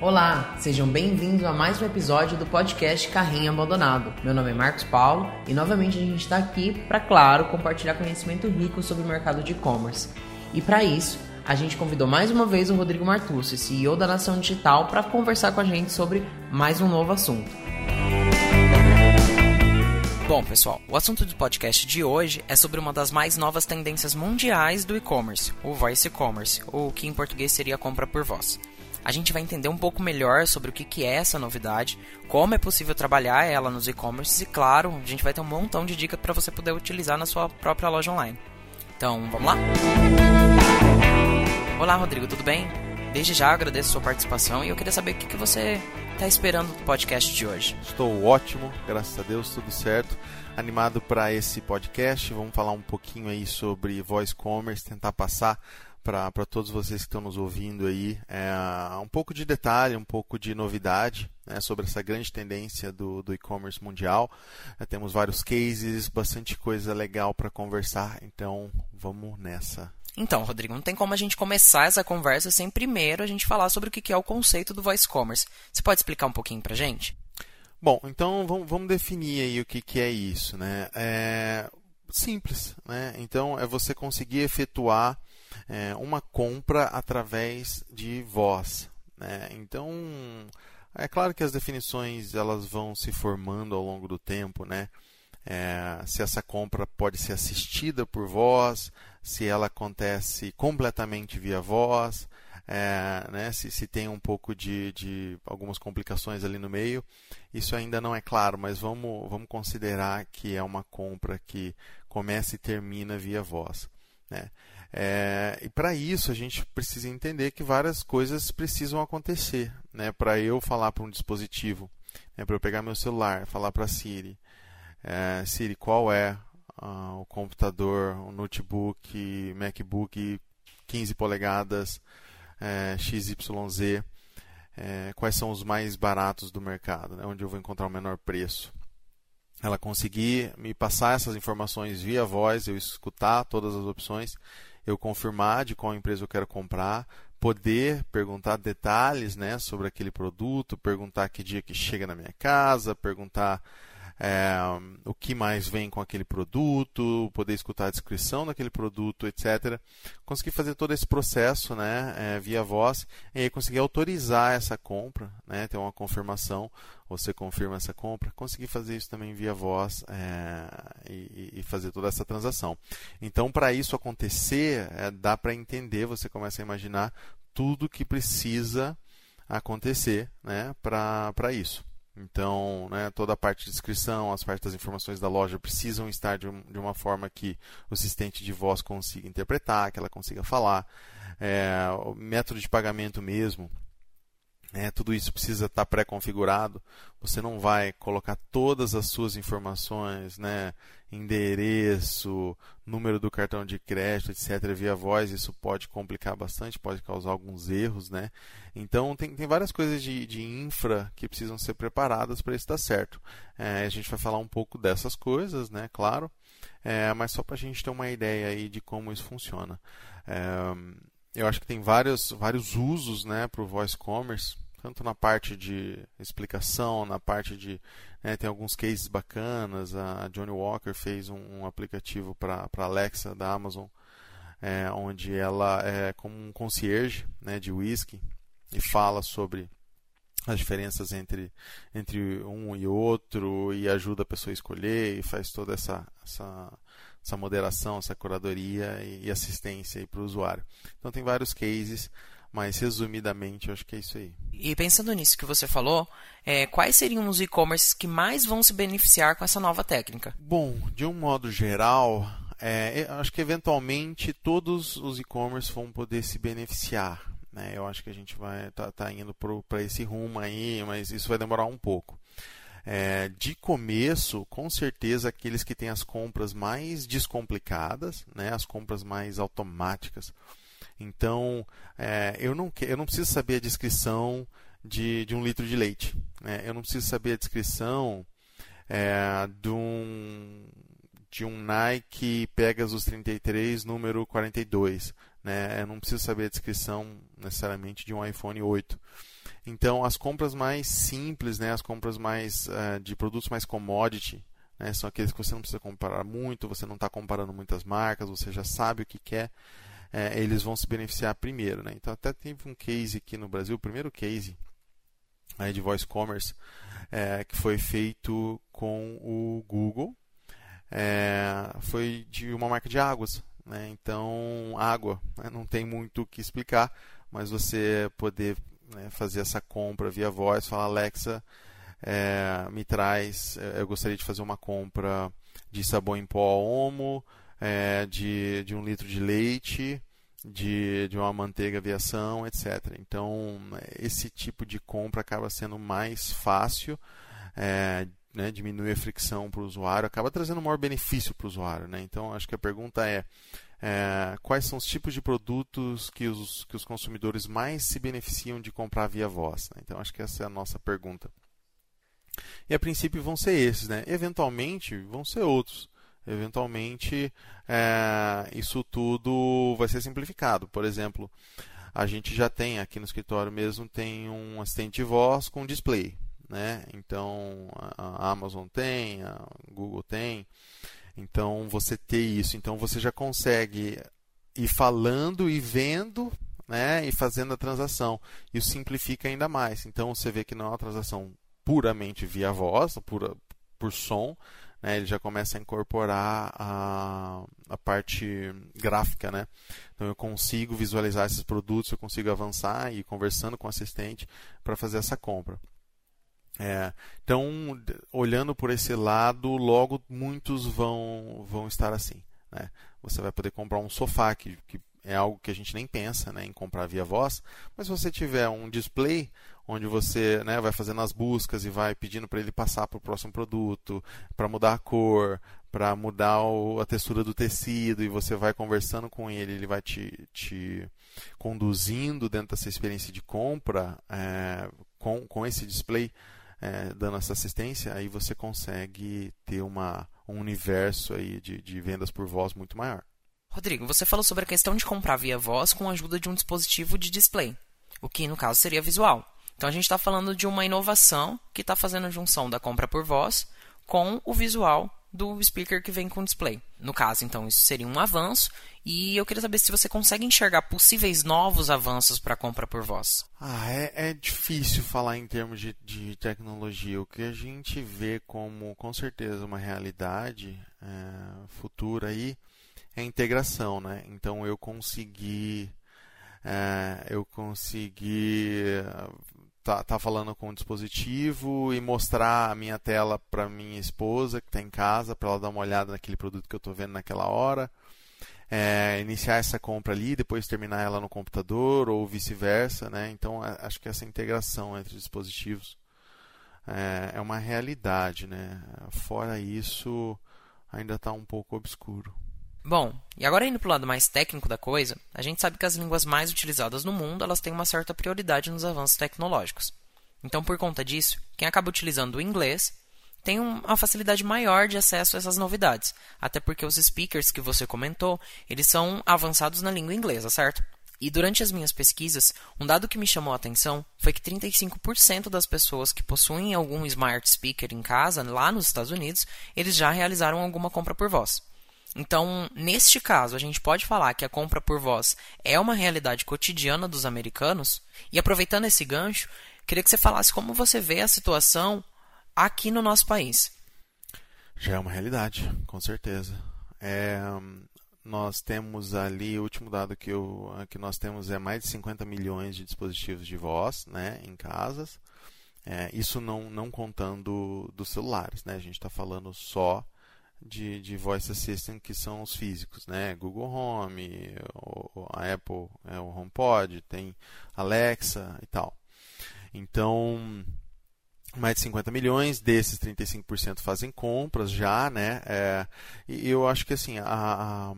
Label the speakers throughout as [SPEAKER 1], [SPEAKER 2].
[SPEAKER 1] Olá, sejam bem-vindos a mais um episódio do podcast Carrinho Abandonado. Meu nome é Marcos Paulo e novamente a gente está aqui para, claro, compartilhar conhecimento rico sobre o mercado de e-commerce. E para isso, a gente convidou mais uma vez o Rodrigo Martucci, CEO da Nação Digital, para conversar com a gente sobre mais um novo assunto. Bom, pessoal, o assunto do podcast de hoje é sobre uma das mais novas tendências mundiais do e-commerce, o voice e-commerce, ou que em português seria compra por voz. A gente vai entender um pouco melhor sobre o que é essa novidade, como é possível trabalhar ela nos e-commerces e, claro, a gente vai ter um montão de dicas para você poder utilizar na sua própria loja online. Então, vamos lá? Olá, Rodrigo, tudo bem? Desde já agradeço a sua participação e eu queria saber o que você está esperando do podcast de hoje.
[SPEAKER 2] Estou ótimo, graças a Deus, tudo certo. Animado para esse podcast. Vamos falar um pouquinho aí sobre voice commerce, tentar passar para todos vocês que estão nos ouvindo aí é, um pouco de detalhe, um pouco de novidade né, sobre essa grande tendência do, do e-commerce mundial. É, temos vários cases, bastante coisa legal para conversar, então vamos nessa.
[SPEAKER 1] Então, Rodrigo, não tem como a gente começar essa conversa sem primeiro a gente falar sobre o que é o conceito do voice commerce. Você pode explicar um pouquinho para gente?
[SPEAKER 2] Bom, então vamos, definir aí o que, que é isso, né? É simples, né? Então é você conseguir efetuar é, uma compra através de voz. Né? Então, é claro que as definições elas vão se formando ao longo do tempo, né? É, se essa compra pode ser assistida por voz, se ela acontece completamente via voz, é, né, se, se tem um pouco de, de algumas complicações ali no meio, isso ainda não é claro, mas vamos, vamos considerar que é uma compra que começa e termina via voz. Né? É, e para isso a gente precisa entender que várias coisas precisam acontecer. Né? Para eu falar para um dispositivo, né? para eu pegar meu celular, falar para a Siri, é, Siri, qual é uh, o computador, o notebook, MacBook 15 polegadas, é, XYZ, é, quais são os mais baratos do mercado, né? onde eu vou encontrar o menor preço ela conseguir me passar essas informações via voz, eu escutar todas as opções, eu confirmar de qual empresa eu quero comprar, poder perguntar detalhes né, sobre aquele produto, perguntar que dia que chega na minha casa, perguntar é, o que mais vem com aquele produto, poder escutar a descrição daquele produto, etc. Conseguir fazer todo esse processo né, é, via voz e aí conseguir autorizar essa compra, né, ter uma confirmação, você confirma essa compra, conseguir fazer isso também via voz é, e, e, fazer toda essa transação. Então, para isso acontecer, é, dá para entender, você começa a imaginar tudo que precisa acontecer né, para isso. Então, né, toda a parte de descrição, as partes das informações da loja precisam estar de, um, de, uma forma que o assistente de voz consiga interpretar, que ela consiga falar. É, o método de pagamento mesmo, é, tudo isso precisa estar pré-configurado. Você não vai colocar todas as suas informações, né, endereço, número do cartão de crédito, etc., via voz. Isso pode complicar bastante, pode causar alguns erros. Né? Então, tem, tem várias coisas de, de infra que precisam ser preparadas para isso dar certo. É, a gente vai falar um pouco dessas coisas, né, claro, é, mas só para a gente ter uma ideia aí de como isso funciona. É, eu acho que tem vários, vários usos né, para o voice commerce, tanto na parte de explicação, na parte de. Né, tem alguns cases bacanas. A Johnny Walker fez um, um aplicativo para Alexa da Amazon, é, onde ela é como um concierge né, de whisky e fala sobre as diferenças entre, entre um e outro e ajuda a pessoa a escolher e faz toda essa, essa essa moderação, essa curadoria e assistência para o usuário. Então tem vários cases, mas resumidamente eu acho que é isso aí.
[SPEAKER 1] E pensando nisso que você falou, é, quais seriam os e-commerces que mais vão se beneficiar com essa nova técnica?
[SPEAKER 2] Bom, de um modo geral, é, acho que eventualmente todos os e-commerce vão poder se beneficiar. Né? Eu acho que a gente vai tá, tá indo para esse rumo aí, mas isso vai demorar um pouco. É, de começo, com certeza, aqueles que têm as compras mais descomplicadas, né, as compras mais automáticas. Então, é, eu, não, eu não preciso saber a descrição de, de um litro de leite. Né? Eu não preciso saber a descrição é, de, um, de um Nike Pegasus 33, número 42. Né? Eu não preciso saber a descrição necessariamente de um iPhone 8. Então, as compras mais simples, né, as compras mais uh, de produtos mais commodity, né, são aqueles que você não precisa comparar muito, você não está comparando muitas marcas, você já sabe o que quer, é, eles vão se beneficiar primeiro. Né? Então, até teve um case aqui no Brasil, o primeiro case né, de voice commerce, é, que foi feito com o Google, é, foi de uma marca de águas. Né? Então, água, né? não tem muito o que explicar, mas você poder né, fazer essa compra via voz, falar Alexa, é, me traz, é, eu gostaria de fazer uma compra de sabão em pó Omo, é, de, de um litro de leite, de, de uma manteiga aviação, etc. Então, esse tipo de compra acaba sendo mais fácil, é, né, diminui a fricção para o usuário, acaba trazendo maior benefício para o usuário. Né? Então, acho que a pergunta é, é, quais são os tipos de produtos que os, que os consumidores mais se beneficiam de comprar via voz? Né? Então, acho que essa é a nossa pergunta. E a princípio vão ser esses, né? eventualmente vão ser outros. Eventualmente, é, isso tudo vai ser simplificado. Por exemplo, a gente já tem aqui no escritório mesmo tem um assistente de voz com display, né? Então a Amazon tem, a Google tem. Então você ter isso, então você já consegue ir falando e vendo, né? E fazendo a transação. Isso simplifica ainda mais. Então você vê que não é uma transação puramente via voz, por, por som, né, ele já começa a incorporar a, a parte gráfica. Né? Então eu consigo visualizar esses produtos, eu consigo avançar e ir conversando com o assistente para fazer essa compra. É, então, olhando por esse lado, logo muitos vão, vão estar assim. Né? Você vai poder comprar um sofá, que, que é algo que a gente nem pensa né, em comprar via voz, mas se você tiver um display onde você né, vai fazendo as buscas e vai pedindo para ele passar para o próximo produto, para mudar a cor, para mudar o, a textura do tecido, e você vai conversando com ele, ele vai te, te conduzindo dentro dessa experiência de compra é, com, com esse display. É, dando essa assistência, aí você consegue ter uma, um universo aí de, de vendas por voz muito maior.
[SPEAKER 1] Rodrigo, você falou sobre a questão de comprar via voz com a ajuda de um dispositivo de display, o que no caso seria visual. Então a gente está falando de uma inovação que está fazendo a junção da compra por voz com o visual do speaker que vem com display. No caso, então, isso seria um avanço. E eu queria saber se você consegue enxergar possíveis novos avanços para a compra por voz.
[SPEAKER 2] Ah, é, é, difícil falar em termos de, de, tecnologia. O que a gente vê como, com certeza, uma realidade é, futura aí é a integração, né? Então eu consegui é, eu consegui tá, tá falando com o dispositivo e mostrar a minha tela para minha esposa que está em casa para ela dar uma olhada naquele produto que eu estou vendo naquela hora. É, iniciar essa compra ali, depois terminar ela no computador ou vice-versa, né? Então acho que essa integração entre dispositivos é, é uma realidade, né? Fora isso, ainda está um pouco obscuro.
[SPEAKER 1] Bom, e agora indo para o lado mais técnico da coisa, a gente sabe que as línguas mais utilizadas no mundo elas têm uma certa prioridade nos avanços tecnológicos. Então, por conta disso, quem acaba utilizando o inglês tem uma facilidade maior de acesso a essas novidades, até porque os speakers que você comentou, eles são avançados na língua inglesa, certo? E durante as minhas pesquisas, um dado que me chamou a atenção foi que 35% das pessoas que possuem algum smart speaker em casa, lá nos Estados Unidos, eles já realizaram alguma compra por voz. Então, neste caso, a gente pode falar que a compra por voz é uma realidade cotidiana dos americanos. E aproveitando esse gancho, queria que você falasse como você vê a situação aqui no nosso país.
[SPEAKER 2] Já é uma realidade, com certeza. É, nós temos ali, o último dado que, eu, que nós temos é mais de 50 milhões de dispositivos de voz né, em casas. É, isso não, não contando dos celulares, né? a gente está falando só de, de voice assistant que são os físicos, né? Google Home, a Apple, é, o HomePod, tem Alexa e tal. Então, mais de 50 milhões, desses 35% fazem compras já, né? É, e eu acho que assim, a, a,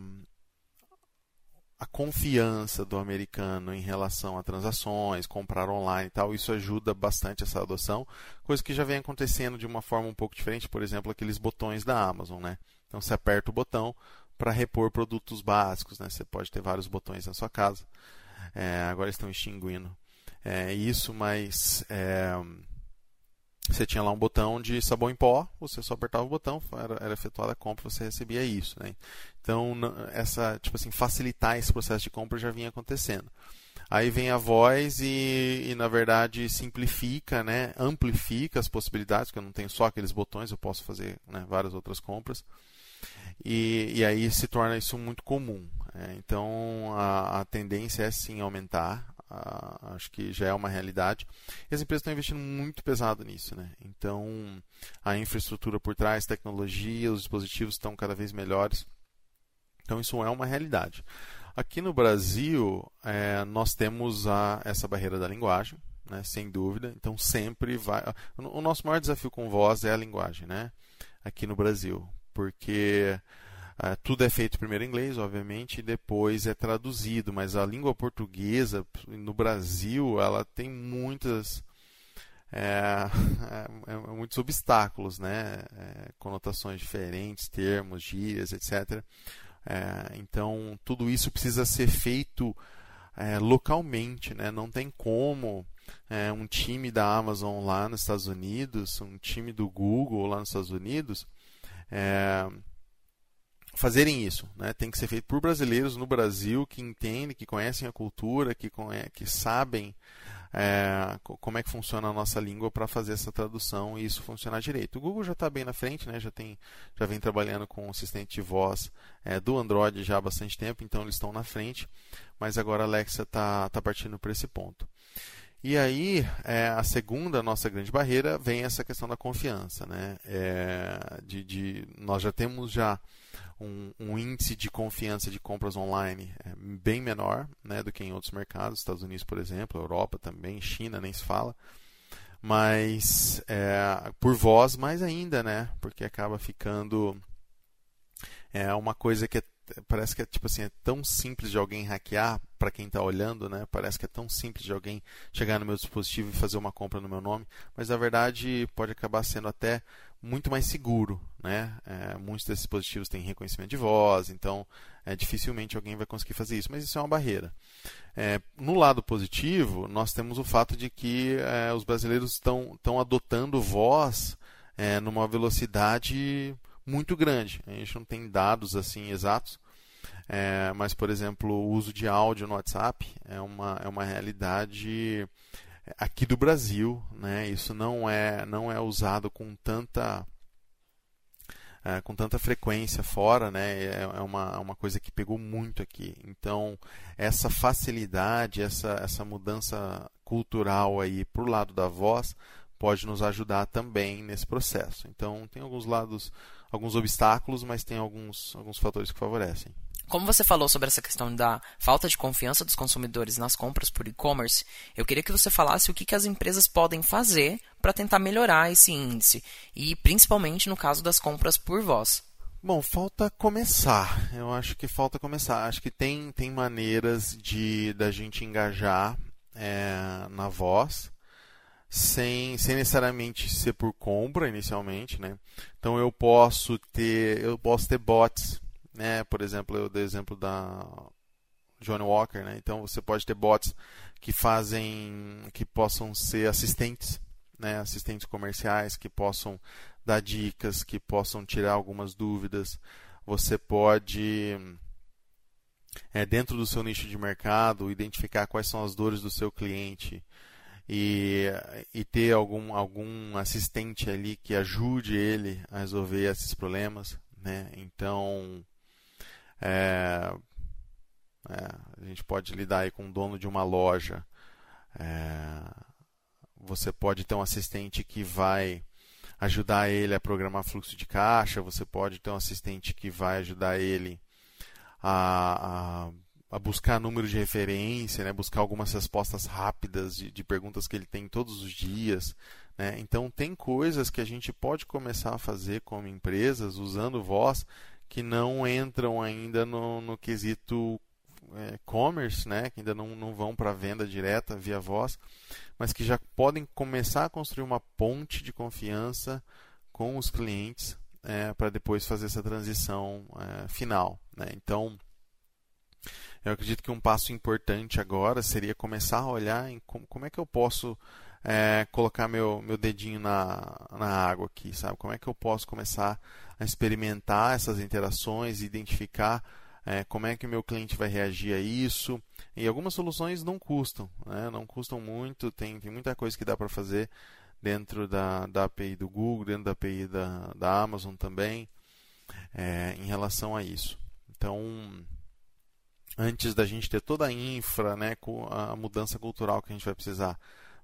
[SPEAKER 2] a confiança do americano em relação a transações, comprar online e tal, isso ajuda bastante essa adoção, coisa que já vem acontecendo de uma forma um pouco diferente, por exemplo, aqueles botões da Amazon, né? Então você aperta o botão, para repor produtos básicos. Né? Você pode ter vários botões na sua casa. É, agora estão extinguindo é, isso, mas é, você tinha lá um botão de sabão em pó, você só apertava o botão, era, era efetuada a compra, você recebia isso. Né? Então, essa, tipo assim, facilitar esse processo de compra já vinha acontecendo. Aí vem a voz e, e, na verdade simplifica, né? amplifica as possibilidades, porque eu não tenho só aqueles botões, eu posso fazer né, várias outras compras. E, e, aí se torna isso muito comum. É, então a, a, tendência é sim aumentar, a, acho que já é uma realidade. E as empresas estão investindo muito pesado nisso. Né? Então a infraestrutura por trás, tecnologia, os dispositivos estão cada vez melhores. Então isso é uma realidade. Aqui no Brasil, é, nós temos a, essa barreira da linguagem, né, sem dúvida. Então, sempre vai. O nosso maior desafio com voz é a linguagem, né? Aqui no Brasil. Porque é, tudo é feito primeiro em inglês, obviamente, e depois é traduzido. Mas a língua portuguesa, no Brasil, ela tem muitas. É, é, é, muitos obstáculos, né? É, conotações diferentes, termos, gírias, etc. É, então, tudo isso precisa ser feito é, localmente, né? não tem como é, um time da Amazon lá nos Estados Unidos, um time do Google lá nos Estados Unidos, é, fazerem isso. Né? Tem que ser feito por brasileiros no Brasil que entendem, que conhecem a cultura, que, que sabem é, como é que funciona a nossa língua para fazer essa tradução e isso funcionar direito. O Google já está bem na frente, né? já, tem, já vem trabalhando com o assistente de voz é, do Android já há bastante tempo, então eles estão na frente, mas agora a Alexa está tá partindo para esse ponto. E aí, é, a segunda nossa grande barreira vem essa questão da confiança. Né? É, de, de, nós já temos já um, um, índice de confiança de compras online é, bem menor né, do que em outros mercados, Estados Unidos, por exemplo, Europa também, China nem se fala. Mas é, por voz mais ainda, né? Porque acaba ficando é uma coisa que é parece que é tipo assim, é tão simples de alguém hackear para quem está olhando, né? Parece que é tão simples de alguém chegar no meu dispositivo e fazer uma compra no meu nome, mas na verdade pode acabar sendo até muito mais seguro, né? É, muitos desses dispositivos têm reconhecimento de voz, então é, dificilmente alguém vai conseguir fazer isso, mas isso é uma barreira. É, no lado positivo, nós temos o fato de que é, os brasileiros estão adotando voz é, numa velocidade muito grande. A gente não tem dados assim exatos, é, mas, por exemplo, o uso de áudio no WhatsApp é uma, é uma realidade aqui do Brasil. Né? Isso não é, não é usado com tanta. É, com tanta frequência fora, né? é, é uma, é uma coisa que pegou muito aqui. Então, essa facilidade, essa, essa mudança cultural aí para o lado da voz pode nos ajudar também nesse processo. Então, tem alguns lados alguns obstáculos, mas tem alguns, alguns fatores que favorecem.
[SPEAKER 1] Como você falou sobre essa questão da falta de confiança dos consumidores nas compras por e-commerce, eu queria que você falasse o que, que as empresas podem fazer para tentar melhorar esse índice, e principalmente no caso das compras por voz.
[SPEAKER 2] Bom, falta começar. Eu acho que falta começar. Acho que tem, tem maneiras de da gente engajar é, na voz sem, sem necessariamente ser por compra inicialmente, né? Então eu posso ter eu posso ter bots, né? Por exemplo, eu dei exemplo da Johnny Walker, né? Então você pode ter bots que fazem que possam ser assistentes, né? Assistentes comerciais que possam dar dicas, que possam tirar algumas dúvidas. Você pode é, dentro do seu nicho de mercado identificar quais são as dores do seu cliente e, e ter algum, algum assistente ali que ajude ele a resolver esses problemas. Né? Então, é, é, a gente pode lidar aí com o dono de uma loja. É, você pode ter um assistente que vai ajudar ele a programar fluxo de caixa, você pode ter um assistente que vai ajudar ele a, a a buscar número de referência, né? buscar algumas respostas rápidas de, de perguntas que ele tem todos os dias. Né? Então, tem coisas que a gente pode começar a fazer como empresas usando voz que não entram ainda no, no quesito é, commerce, né? que ainda não, não vão para venda direta via voz, mas que já podem começar a construir uma ponte de confiança com os clientes é, para depois fazer essa transição é, final. Né? Então, eu acredito que um passo importante agora seria começar a olhar em como, como é que eu posso é, colocar meu, meu dedinho na, na água aqui, sabe? Como é que eu posso começar a experimentar essas interações, identificar é, como é que o meu cliente vai reagir a isso. E algumas soluções não custam, né? não custam muito, tem, tem muita coisa que dá para fazer dentro da, da API do Google, dentro da API da, da Amazon também, é, em relação a isso. Então, antes da gente ter toda a infra, né, com a mudança cultural que a gente vai precisar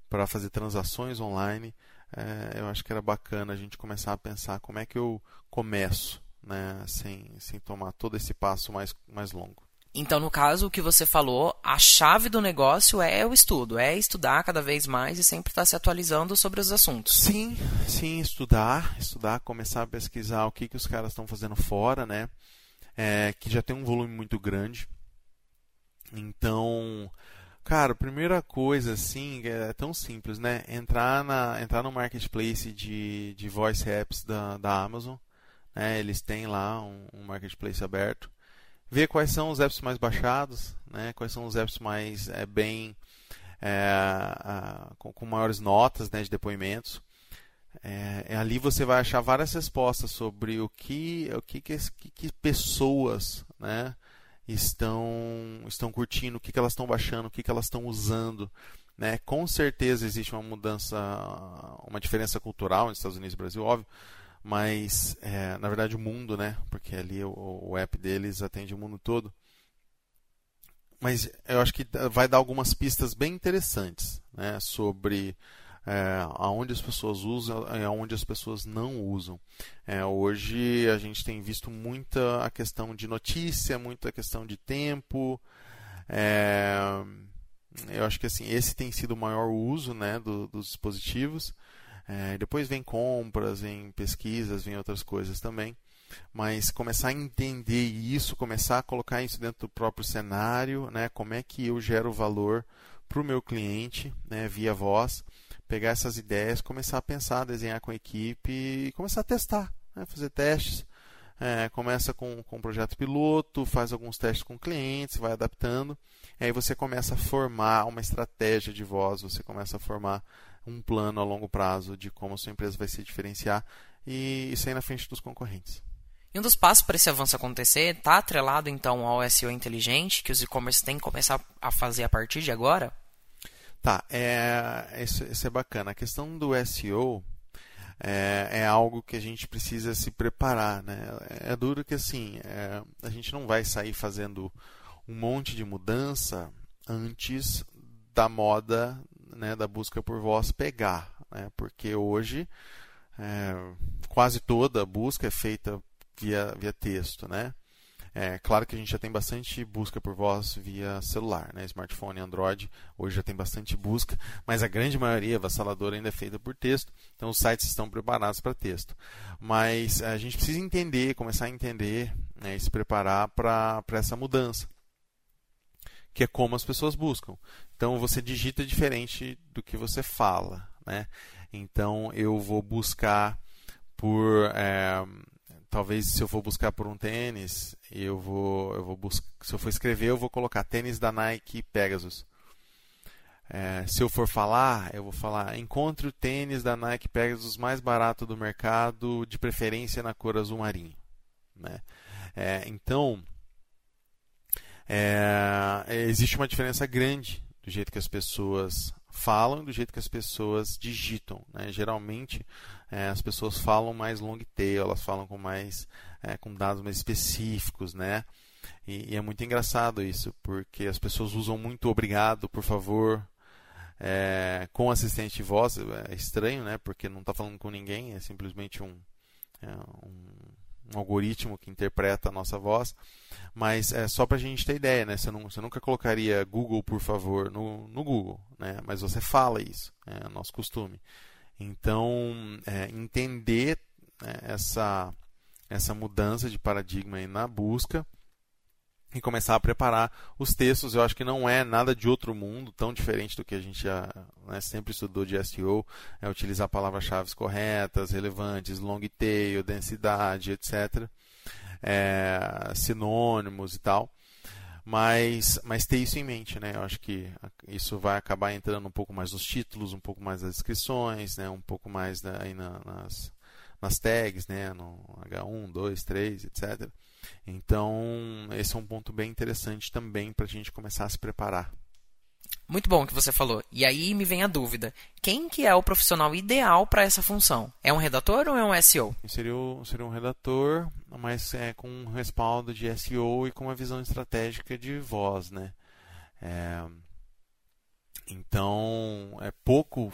[SPEAKER 2] para fazer transações online, é, eu acho que era bacana a gente começar a pensar como é que eu começo, né, sem, sem tomar todo esse passo mais, mais longo.
[SPEAKER 1] Então, no caso, o que você falou, a chave do negócio é o estudo, é estudar cada vez mais e sempre estar se atualizando sobre os assuntos.
[SPEAKER 2] Sim, sim, estudar, estudar, começar a pesquisar o que, que os caras estão fazendo fora, né? É, que já tem um volume muito grande. Então, cara, primeira coisa assim é tão simples, né? Entrar na entrar no marketplace de, de voice apps da, da Amazon, né? Eles têm lá um, um marketplace aberto. Ver quais são os apps mais baixados, né? Quais são os apps mais é, bem é, a, com, com, maiores notas, né? De depoimentos. É, ali você vai achar várias respostas sobre o que o que, que, que pessoas, né? Estão estão curtindo, o que, que elas estão baixando, o que, que elas estão usando. Né? Com certeza existe uma mudança, uma diferença cultural nos Estados Unidos e Brasil, óbvio, mas é, na verdade o mundo, né? Porque ali o, o app deles atende o mundo todo. Mas eu acho que vai dar algumas pistas bem interessantes né? sobre é, aonde as pessoas usam e aonde as pessoas não usam. É, hoje a gente tem visto muita a questão de notícia, muita questão de tempo. É, eu acho que assim esse tem sido o maior uso né, do, dos dispositivos. É, depois vem compras, vem pesquisas, vem outras coisas também. Mas começar a entender isso, começar a colocar isso dentro do próprio cenário, né, como é que eu gero valor para o meu cliente né, via voz pegar essas ideias, começar a pensar, desenhar com a equipe e começar a testar, né? fazer testes. É, começa com, com um projeto piloto, faz alguns testes com clientes, vai adaptando. Aí você começa a formar uma estratégia de voz, você começa a formar um plano a longo prazo de como a sua empresa vai se diferenciar e, e sair na frente dos concorrentes.
[SPEAKER 1] E um dos passos para esse avanço acontecer está atrelado então ao SEO inteligente, que os e-commerce têm que começar a fazer a partir de agora?
[SPEAKER 2] Tá, é, isso, isso é bacana. A questão do SEO é, é, algo que a gente precisa se preparar, né? É duro que assim, é, a gente não vai sair fazendo um monte de mudança antes da moda, né, da busca por voz pegar, né? Porque hoje é, quase toda busca é feita via, via texto, né? É claro que a gente já tem bastante busca por voz via celular, né? smartphone, Android, hoje já tem bastante busca, mas a grande maioria avassaladora ainda é feita por texto, então os sites estão preparados para texto. Mas a gente precisa entender, começar a entender né, e se preparar para essa mudança, que é como as pessoas buscam. Então você digita diferente do que você fala, né? Então eu vou buscar por é, talvez se eu for buscar por um tênis, eu vou, eu vou buscar, se eu for escrever, eu vou colocar tênis da Nike Pegasus. É, se eu for falar, eu vou falar: encontre o tênis da Nike Pegasus mais barato do mercado, de preferência na cor azul marinho. Né? É, então, é, existe uma diferença grande do jeito que as pessoas falam do jeito que as pessoas digitam. Né? Geralmente, é, as pessoas falam mais long tail, elas falam com mais é, com dados mais específicos, né? E, e, é muito engraçado isso, porque as pessoas usam muito obrigado, por favor, é, com assistente de voz. É estranho, né? Porque não está falando com ninguém, é simplesmente um, é, um, um, algoritmo que interpreta a nossa voz. Mas é só para a gente ter ideia, né? Você, não, você nunca colocaria Google, por favor, no, no Google, né? Mas você fala isso, é nosso costume. Então, é, entender né, essa, essa mudança de paradigma na busca e começar a preparar os textos. Eu acho que não é nada de outro mundo, tão diferente do que a gente já né, sempre estudou de SEO, é utilizar palavras-chave corretas, relevantes, long tail, densidade, etc. É, sinônimos e tal. Mas, mas ter isso em mente, né? Eu acho que isso vai acabar entrando um pouco mais nos títulos, um pouco mais nas descrições, né? um pouco mais né, aí na, nas, nas tags, né? no H1, 2, 3, etc. Então, esse é um ponto bem interessante também para a gente começar a se preparar.
[SPEAKER 1] Muito bom o que você falou. E aí me vem a dúvida: quem que é o profissional ideal para essa função? É um redator ou é um SEO?
[SPEAKER 2] Seria, o, seria um redator, mas é com um respaldo de SEO e com uma visão estratégica de voz, né? É, então é pouco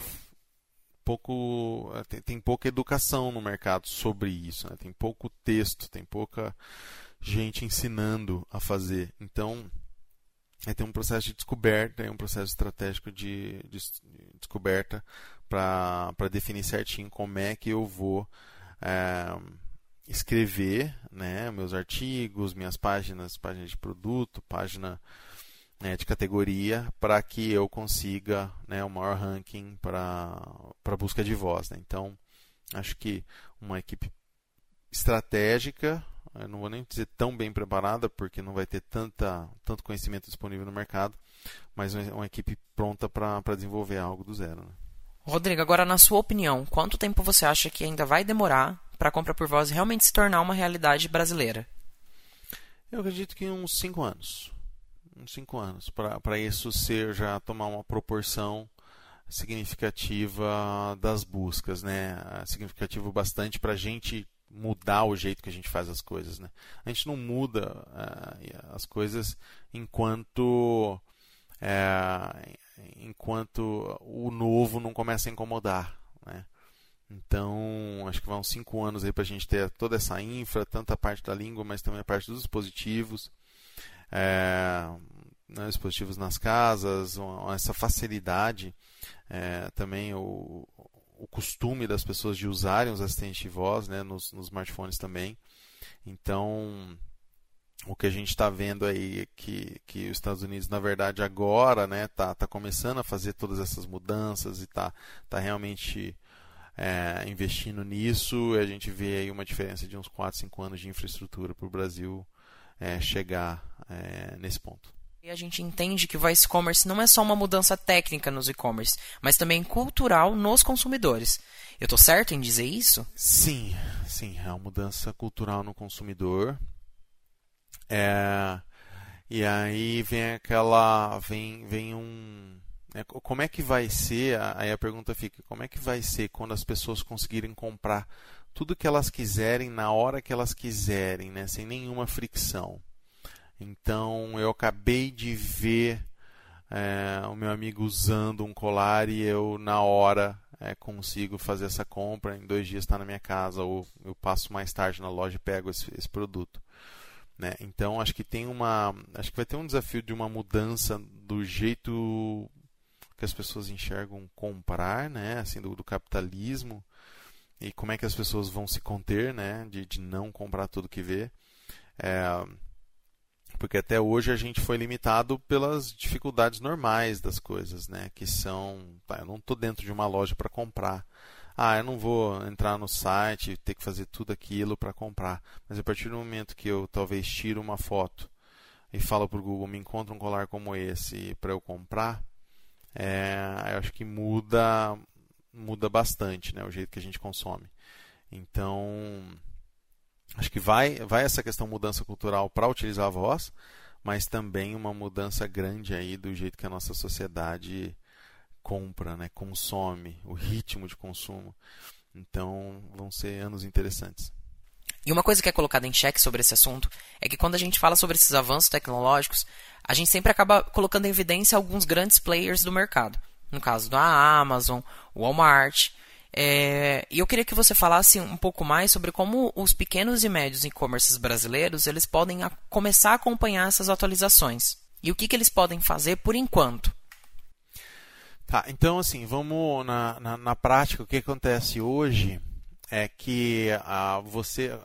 [SPEAKER 2] pouco tem, tem, pouca educação no mercado sobre isso né? tem pouco texto tem pouca gente ensinando a fazer então é tem um processo de descoberta é um processo estratégico de, de, de descoberta para definir certinho como é que eu vou é, escrever né meus artigos minhas páginas páginas de produto página né, de categoria para que eu consiga né, o maior ranking para busca de voz. Né? Então, acho que uma equipe estratégica, eu não vou nem dizer tão bem preparada, porque não vai ter tanta, tanto conhecimento disponível no mercado, mas uma equipe pronta para desenvolver algo do zero. Né?
[SPEAKER 1] Rodrigo, agora na sua opinião, quanto tempo você acha que ainda vai demorar para a compra por voz realmente se tornar uma realidade brasileira?
[SPEAKER 2] Eu acredito que uns 5 anos uns cinco anos, para isso ser já tomar uma proporção significativa das buscas, né? Significativo bastante para a gente mudar o jeito que a gente faz as coisas, né? A gente não muda uh, as coisas enquanto uh, enquanto o novo não começa a incomodar, né? Então, acho que vão cinco anos aí para a gente ter toda essa infra, tanto a parte da língua, mas também a parte dos dispositivos é, né, dispositivos nas casas, essa facilidade, é, também o, o costume das pessoas de usarem os assistentes de voz né, nos, nos smartphones também. Então, o que a gente está vendo aí é que, que os Estados Unidos, na verdade, agora está né, tá, tá começando a fazer todas essas mudanças e está tá realmente é, investindo nisso. A gente vê aí uma diferença de uns 4, 5 anos de infraestrutura para o Brasil é, chegar é, nesse ponto.
[SPEAKER 1] E a gente entende que o voice commerce não é só uma mudança técnica nos e-commerce, mas também cultural nos consumidores. Eu estou certo em dizer isso?
[SPEAKER 2] Sim, sim, é uma mudança cultural no consumidor. É, e aí vem aquela, vem, vem um, é, como é que vai ser? Aí a pergunta fica: como é que vai ser quando as pessoas conseguirem comprar tudo que elas quiserem na hora que elas quiserem, né, sem nenhuma fricção? Então eu acabei de ver é, o meu amigo usando um colar e eu na hora é, consigo fazer essa compra. Em dois dias está na minha casa ou eu passo mais tarde na loja e pego esse, esse produto. Né? Então acho que tem uma, acho que vai ter um desafio de uma mudança do jeito que as pessoas enxergam comprar, né? Assim do, do capitalismo e como é que as pessoas vão se conter, né? De, de não comprar tudo que vê. É, porque até hoje a gente foi limitado pelas dificuldades normais das coisas, né? Que são, tá, eu não estou dentro de uma loja para comprar. Ah, eu não vou entrar no site ter que fazer tudo aquilo para comprar. Mas a partir do momento que eu talvez tiro uma foto e falo para o Google, me encontra um colar como esse para eu comprar, é, eu acho que muda, muda bastante, né? O jeito que a gente consome. Então, acho que vai, vai essa questão mudança cultural para utilizar a voz, mas também uma mudança grande aí do jeito que a nossa sociedade compra, né, consome, o ritmo de consumo. Então, vão ser anos interessantes.
[SPEAKER 1] E uma coisa que é colocada em xeque sobre esse assunto é que quando a gente fala sobre esses avanços tecnológicos, a gente sempre acaba colocando em evidência alguns grandes players do mercado. No caso da Amazon, Walmart, é, e eu queria que você falasse um pouco mais sobre como os pequenos e médios e-commerces brasileiros eles podem a, começar a acompanhar essas atualizações. E o que, que eles podem fazer por enquanto.
[SPEAKER 2] Tá, então assim, vamos na, na, na prática, o que acontece hoje é que a, você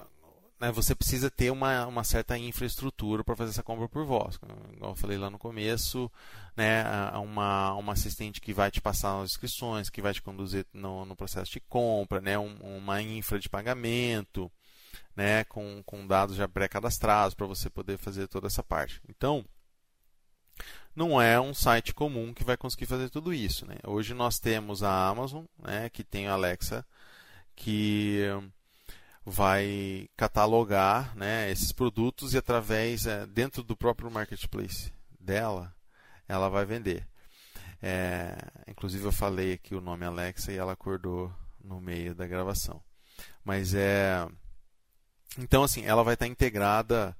[SPEAKER 2] né, você precisa ter uma, uma certa infraestrutura para fazer essa compra por voz. Como eu falei lá no começo, né, uma, uma assistente que vai te passar as inscrições, que vai te conduzir no, no processo de compra, né, um, uma infra de pagamento, né, com, com dados já pré-cadastrados para você poder fazer toda essa parte. Então, não é um site comum que vai conseguir fazer tudo isso. Né? Hoje nós temos a Amazon, né, que tem a Alexa, que vai catalogar né, esses produtos e através é, dentro do próprio marketplace dela, ela vai vender. É, inclusive eu falei aqui o nome Alexa e ela acordou no meio da gravação. Mas é então assim, ela vai estar integrada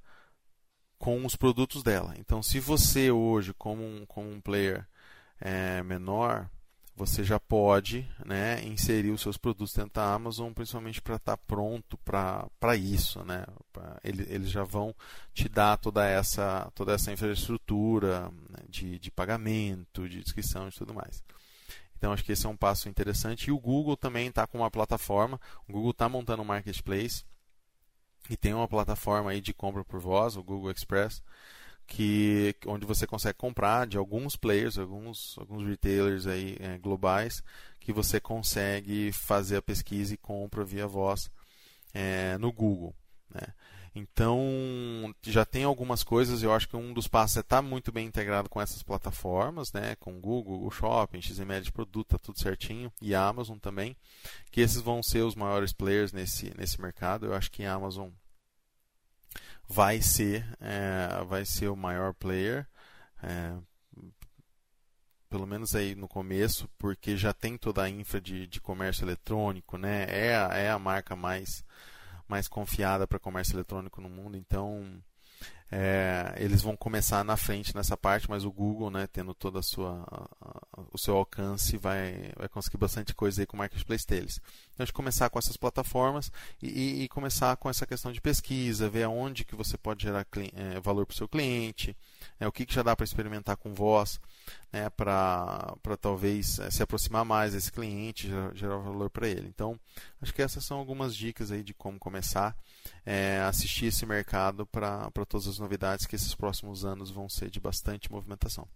[SPEAKER 2] com os produtos dela. Então, se você hoje, como um, como um player é, menor, você já pode né, inserir os seus produtos dentro da Amazon, principalmente para estar tá pronto para isso. Né? Pra, eles, eles já vão te dar toda essa, toda essa infraestrutura né, de, de pagamento, de inscrição e tudo mais. Então, acho que esse é um passo interessante. E o Google também está com uma plataforma. O Google está montando um marketplace e tem uma plataforma aí de compra por voz, o Google Express, que onde você consegue comprar de alguns players, alguns, alguns retailers aí é, globais, que você consegue fazer a pesquisa e compra via voz é, no Google. Né? Então, já tem algumas coisas, eu acho que um dos passos é estar tá muito bem integrado com essas plataformas, né? com Google, o Shopping, XML de produto, tá tudo certinho, e a Amazon também, que esses vão ser os maiores players nesse, nesse mercado. Eu acho que a Amazon vai ser, é, vai ser o maior player, é, pelo menos aí no começo, porque já tem toda a infra de, de comércio eletrônico, né? é, a, é a marca mais mais confiada para comércio eletrônico no mundo, então é, eles vão começar na frente nessa parte, mas o Google, né, tendo toda a sua a, o seu alcance, vai, vai conseguir bastante coisa aí com o marketplace deles. Então, de começar com essas plataformas e, e, e, começar com essa questão de pesquisa, ver aonde que você pode gerar é, valor para o seu cliente, é, o que, que já dá para experimentar com voz, né, para talvez é, se aproximar mais desse cliente, gerar, gerar valor para ele. Então, acho que essas são algumas dicas aí de como começar é, assistir esse mercado para todas as novidades que esses próximos anos vão ser de bastante movimentação.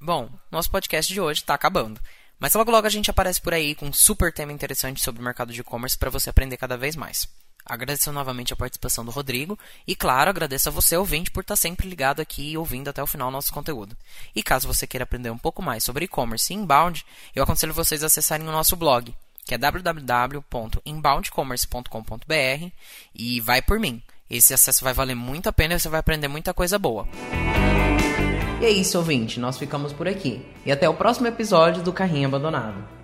[SPEAKER 1] Bom, nosso podcast de hoje está acabando. Mas logo logo a gente aparece por aí com um super tema interessante sobre o mercado de e-commerce para você aprender cada vez mais. Agradeço novamente a participação do Rodrigo e, claro, agradeço a você, ouvinte, por estar sempre ligado aqui e ouvindo até o final nosso conteúdo. E caso você queira aprender um pouco mais sobre e-commerce e inbound, eu aconselho vocês a acessarem o nosso blog, que é www.inboundcommerce.com.br e vai por mim. Esse acesso vai valer muito a pena e você vai aprender muita coisa boa. E é isso, ouvinte. Nós ficamos por aqui. E até o próximo episódio do Carrinho Abandonado.